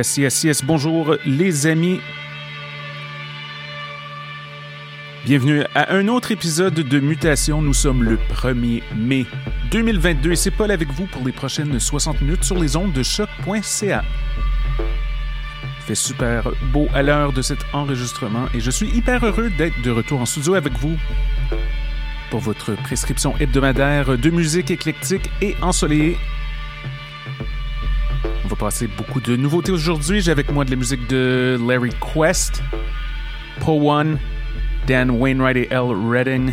Yes, yes. Bonjour les amis. Bienvenue à un autre épisode de Mutation. Nous sommes le 1er mai 2022 et c'est Paul avec vous pour les prochaines 60 minutes sur les ondes de choc.ca. Fait super beau à l'heure de cet enregistrement et je suis hyper heureux d'être de retour en studio avec vous pour votre prescription hebdomadaire de musique éclectique et ensoleillée va passer beaucoup de nouveautés aujourd'hui. J'ai avec moi de la musique de Larry Quest, Paul One, Dan Wainwright et L. Redding.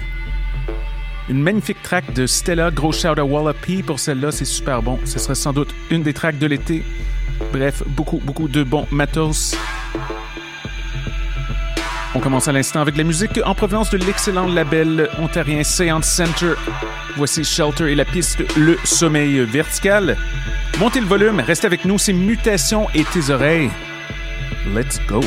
Une magnifique track de Stella, gros shout à Wallopy pour celle-là, c'est super bon. Ce sera sans doute une des tracks de l'été. Bref, beaucoup, beaucoup de bons matos. On commence à l'instant avec la musique en provenance de l'excellent label ontarien Seance Center. Voici Shelter et la piste Le Sommeil Vertical. Montez le volume, reste avec nous, c'est Mutation et tes oreilles. Let's go!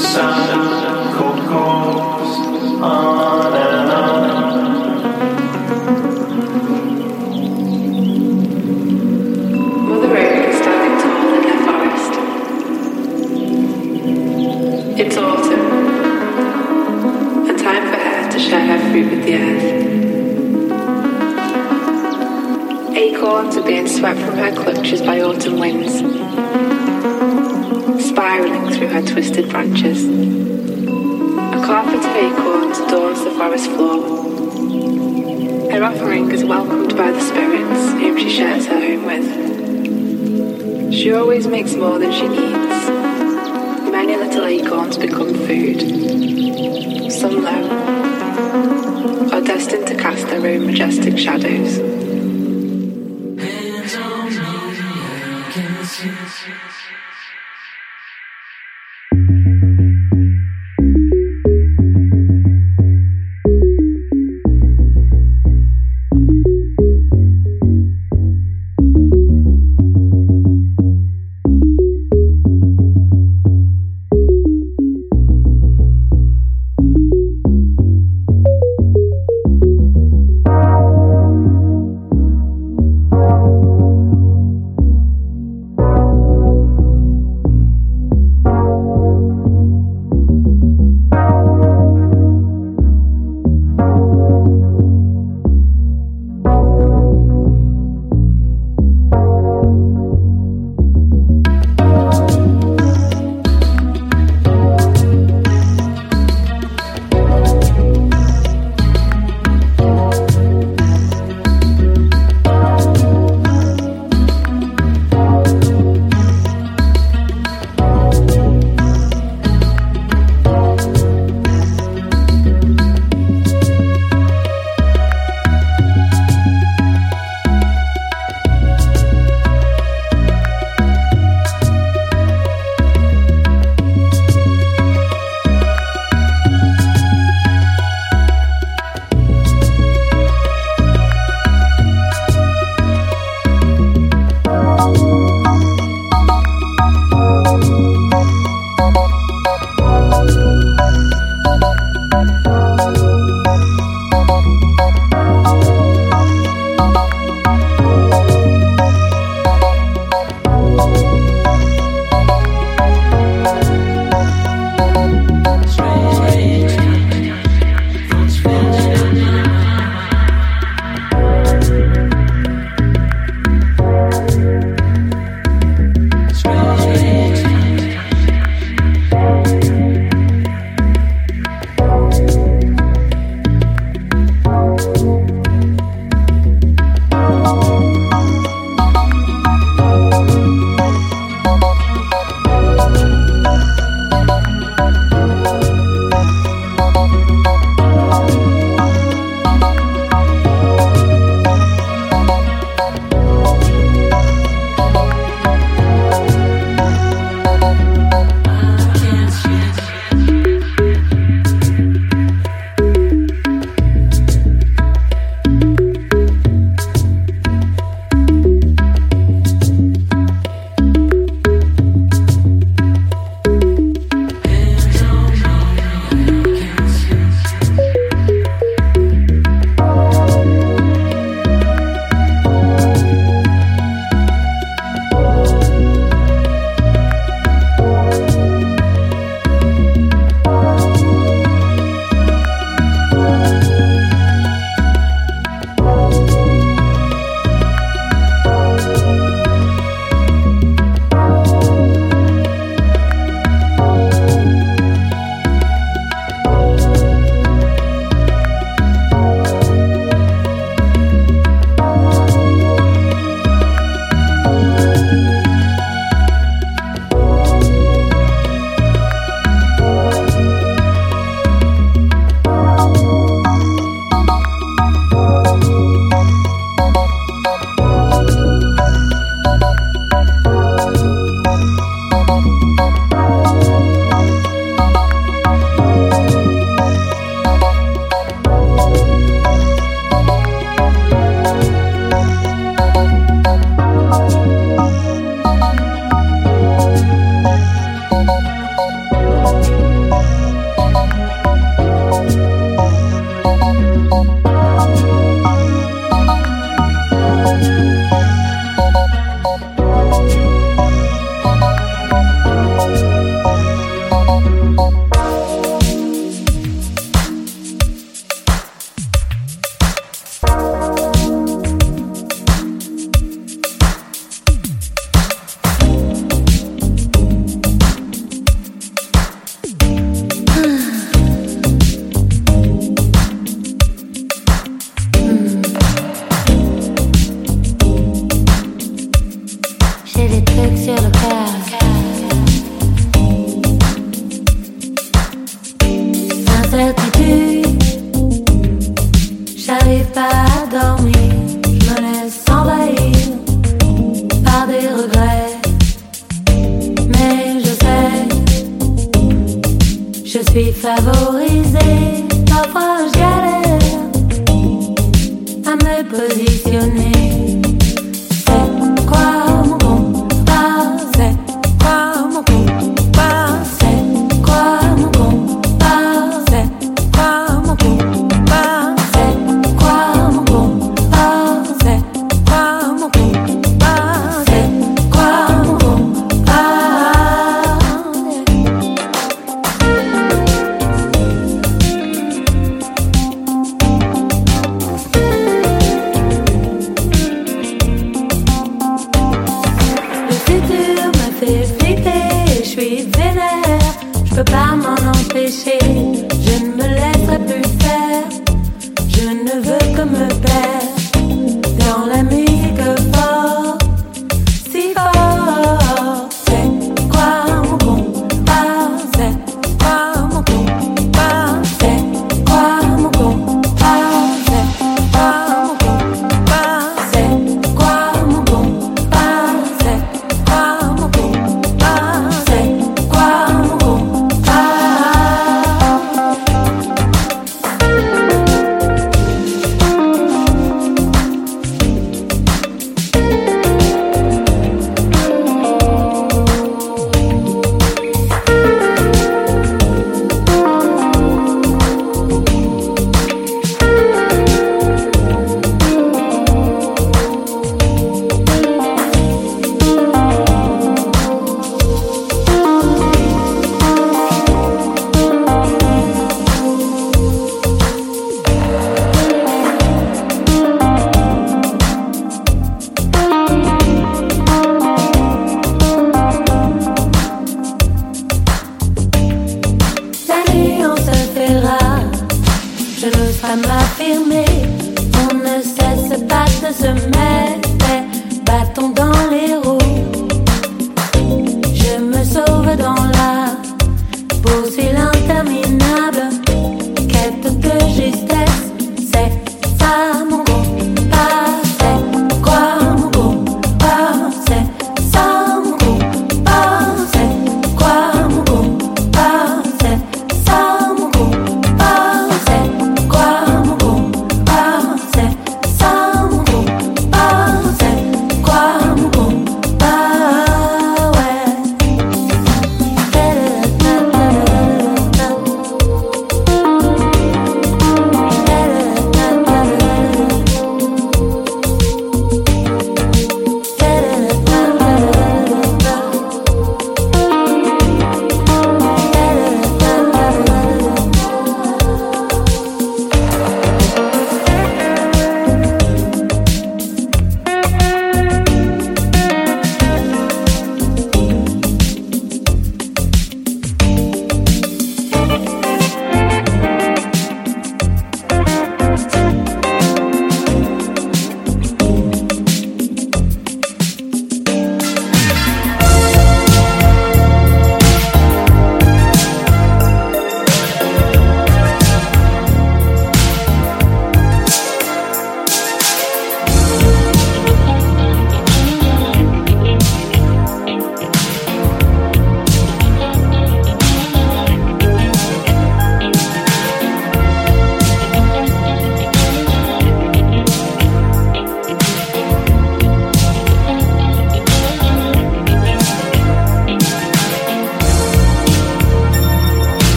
sun. forest floor. Her offering is welcomed by the spirits whom she shares her home with. She always makes more than she needs. Many little acorns become food. Some, low are destined to cast their own majestic shadows.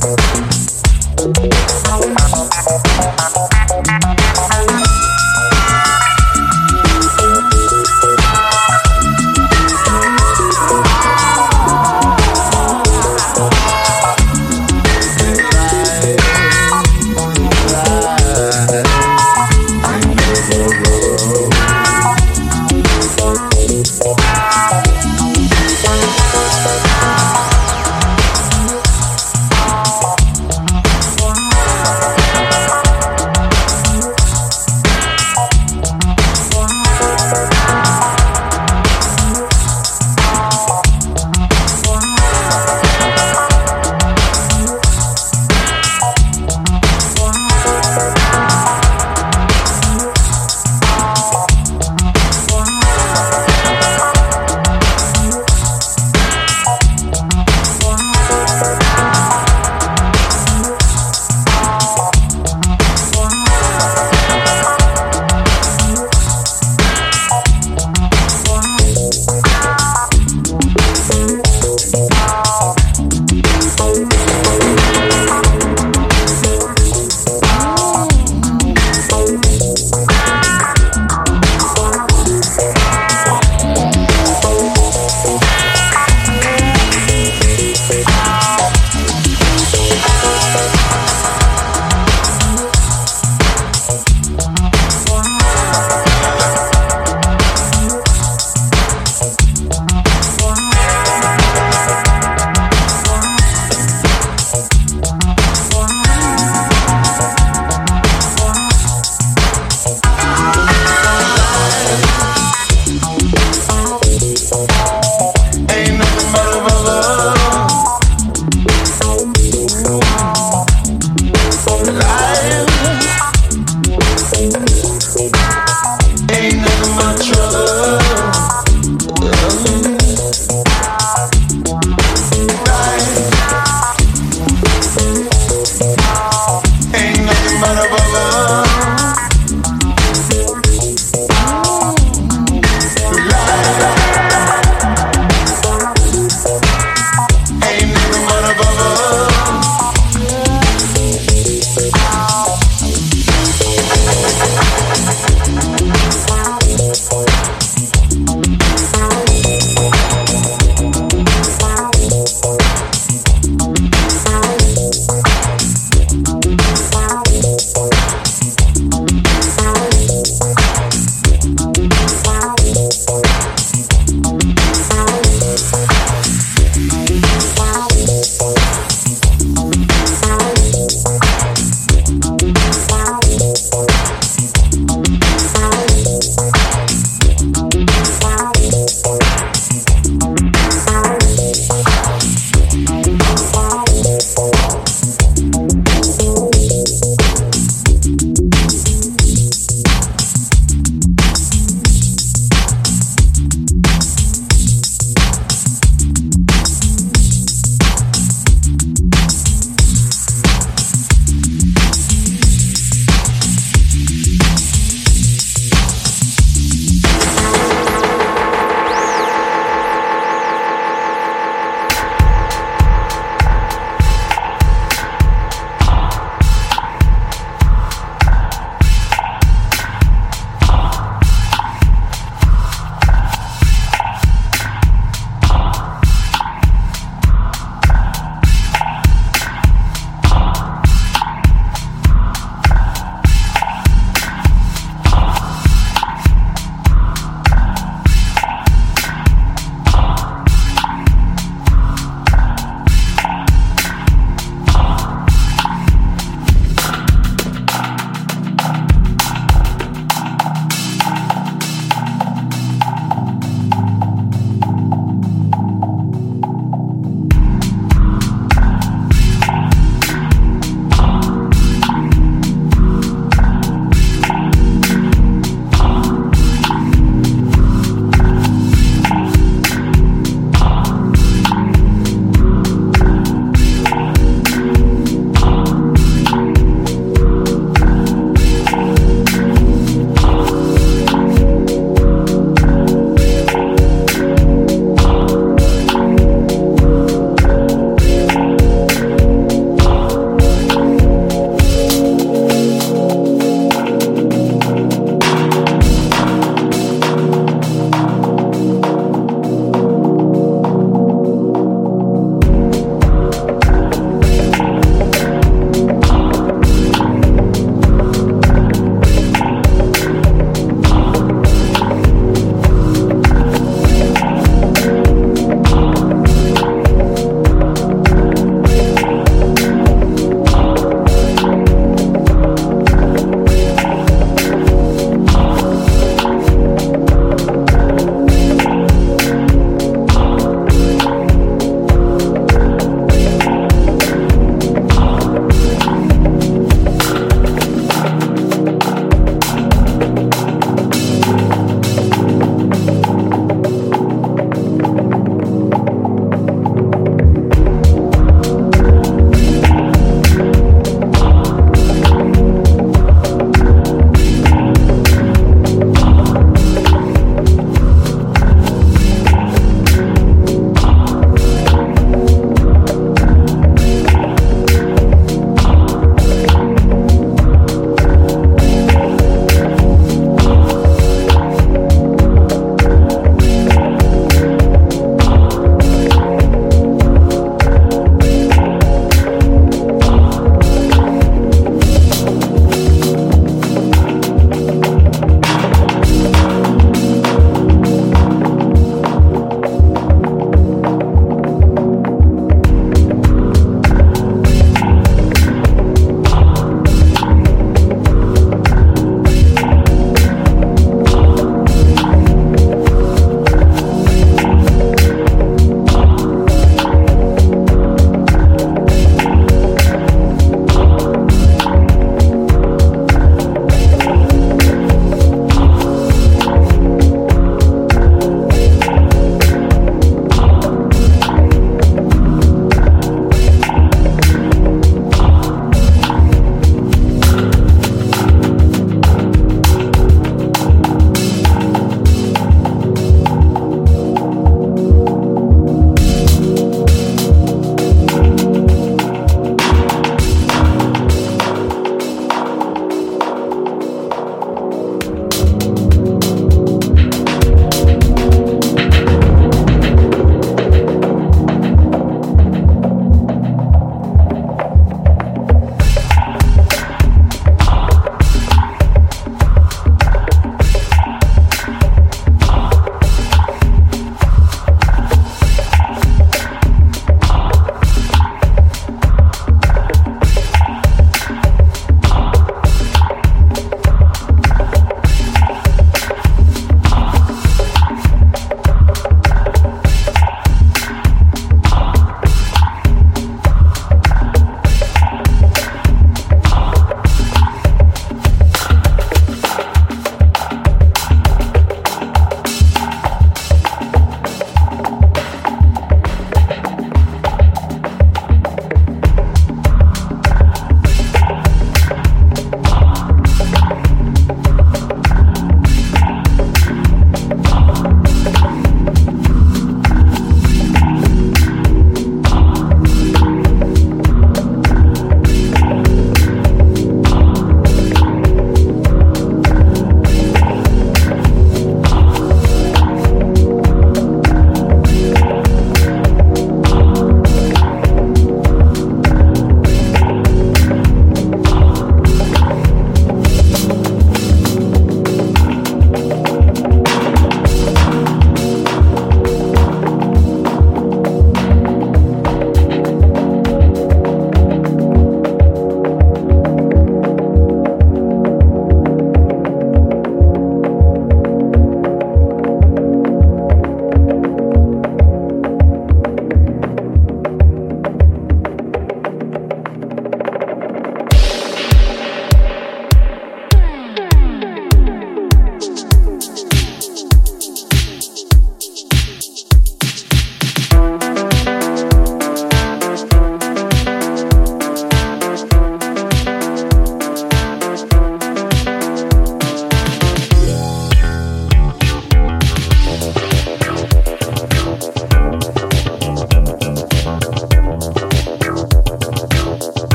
Thank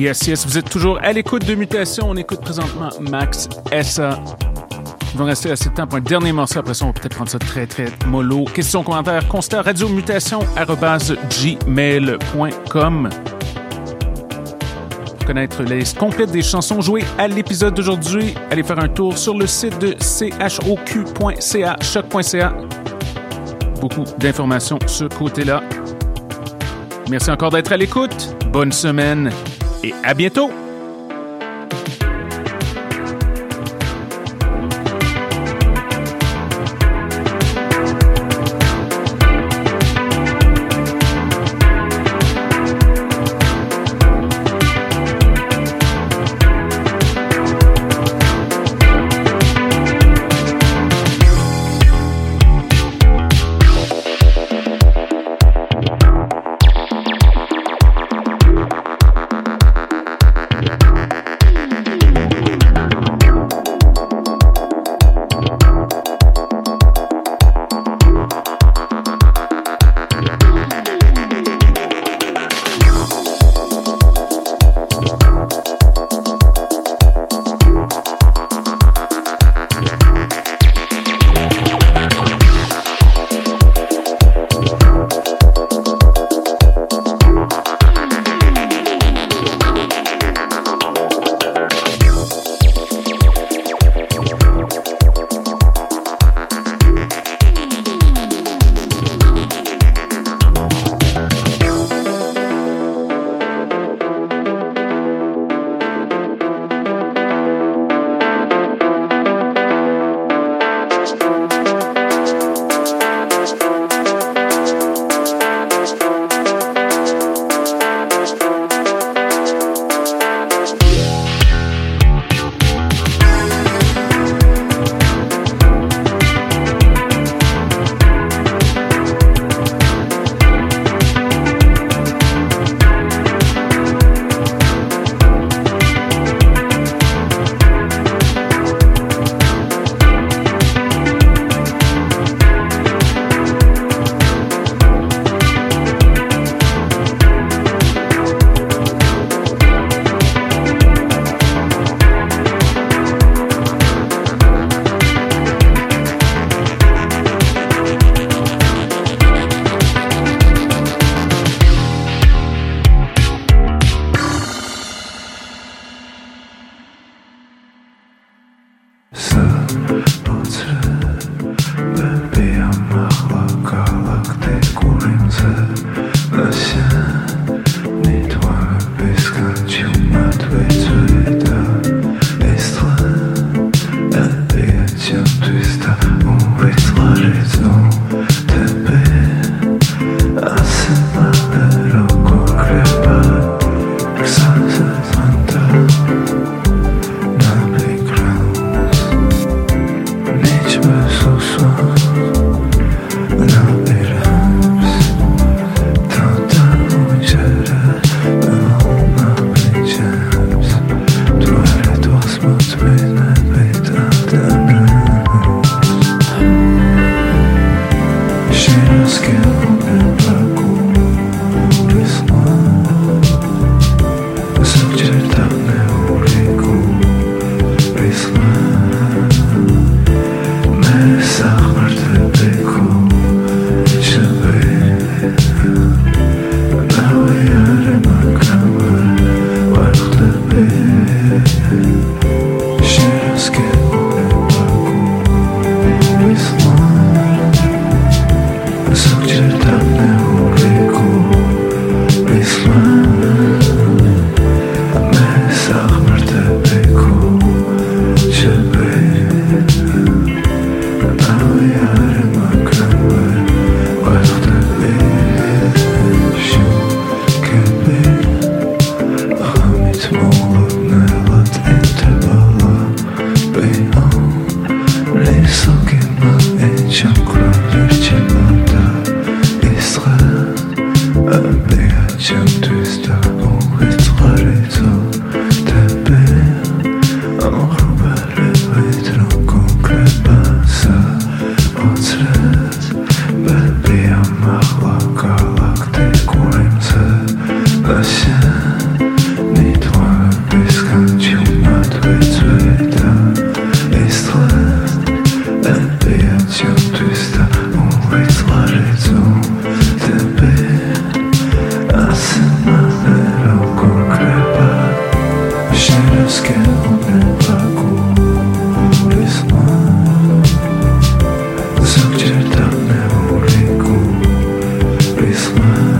Yes, yes, vous êtes toujours à l'écoute de Mutation. On écoute présentement Max SA. Ils vont rester assez de temps pour un dernier morceau. Après ça, on va peut-être prendre ça très, très mollo. Questions, commentaires, constat, radiomutation, gmail.com. Pour connaître la liste complète des chansons jouées à l'épisode d'aujourd'hui, allez faire un tour sur le site de choq.ca, choc.ca. Beaucoup d'informations ce côté-là. Merci encore d'être à l'écoute. Bonne semaine et à bientôt!